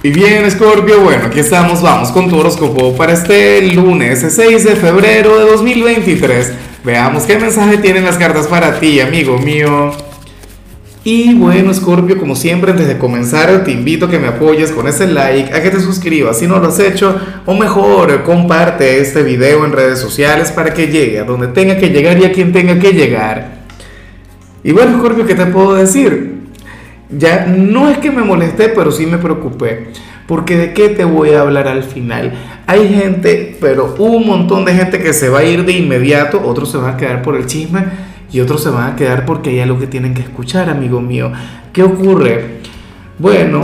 Y bien, Scorpio, bueno, aquí estamos, vamos con tu horóscopo para este lunes 6 de febrero de 2023. Veamos qué mensaje tienen las cartas para ti, amigo mío. Y bueno, Scorpio, como siempre, antes de comenzar, te invito a que me apoyes con ese like, a que te suscribas si no lo has hecho, o mejor, comparte este video en redes sociales para que llegue a donde tenga que llegar y a quien tenga que llegar. Y bueno, Scorpio, ¿qué te puedo decir? Ya no es que me molesté, pero sí me preocupé. Porque de qué te voy a hablar al final. Hay gente, pero un montón de gente que se va a ir de inmediato, otros se van a quedar por el chisme y otros se van a quedar porque hay algo que tienen que escuchar, amigo mío. ¿Qué ocurre? Bueno,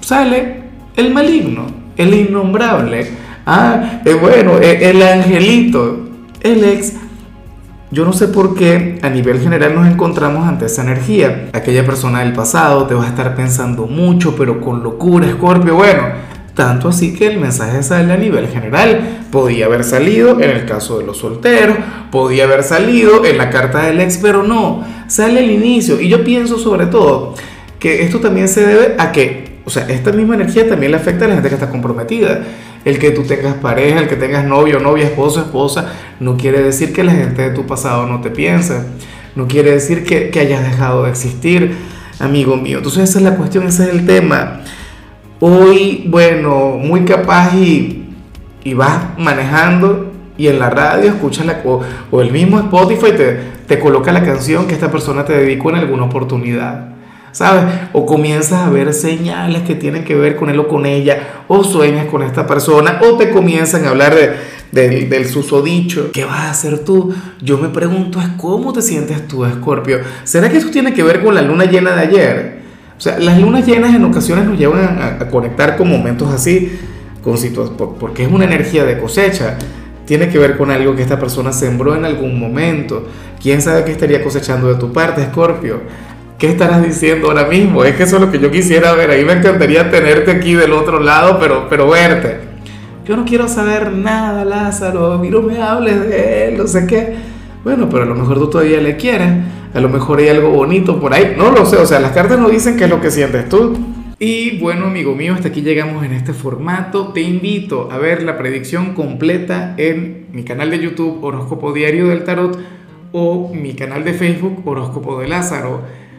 sale el maligno, el innombrable. Ah, eh, bueno, eh, el angelito, el ex yo no sé por qué a nivel general nos encontramos ante esa energía. Aquella persona del pasado te va a estar pensando mucho, pero con locura, Scorpio. Bueno, tanto así que el mensaje sale a nivel general. Podía haber salido en el caso de los solteros, podía haber salido en la carta del ex, pero no, sale al inicio. Y yo pienso sobre todo que esto también se debe a que, o sea, esta misma energía también le afecta a la gente que está comprometida. El que tú tengas pareja, el que tengas novio, novia, esposo, esposa, no quiere decir que la gente de tu pasado no te piense. No quiere decir que, que hayas dejado de existir, amigo mío. Entonces esa es la cuestión, ese es el tema. Hoy, bueno, muy capaz y, y vas manejando y en la radio escuchas la, o, o el mismo Spotify te, te coloca la canción que esta persona te dedicó en alguna oportunidad. ¿Sabes? O comienzas a ver señales que tienen que ver con él o con ella, o sueñas con esta persona, o te comienzan a hablar de, del susodicho. ¿Qué vas a hacer tú? Yo me pregunto, es ¿cómo te sientes tú, Escorpio? ¿Será que esto tiene que ver con la luna llena de ayer? O sea, las lunas llenas en ocasiones nos llevan a, conectar con momentos así, con porque es una energía de cosecha. Tiene que ver con algo que esta persona sembró en algún momento. ¿Quién sabe qué estaría cosechando de tu parte, Escorpio? ¿Qué estarás diciendo ahora mismo? Es que eso es lo que yo quisiera ver. Ahí me encantaría tenerte aquí del otro lado, pero, pero verte. Yo no quiero saber nada, Lázaro. A mí no me hables de él, no sé qué. Bueno, pero a lo mejor tú todavía le quieres. A lo mejor hay algo bonito por ahí. No lo sé. O sea, las cartas no dicen qué es lo que sientes tú. Y bueno, amigo mío, hasta aquí llegamos en este formato. Te invito a ver la predicción completa en mi canal de YouTube Horóscopo Diario del Tarot o mi canal de Facebook Horóscopo de Lázaro.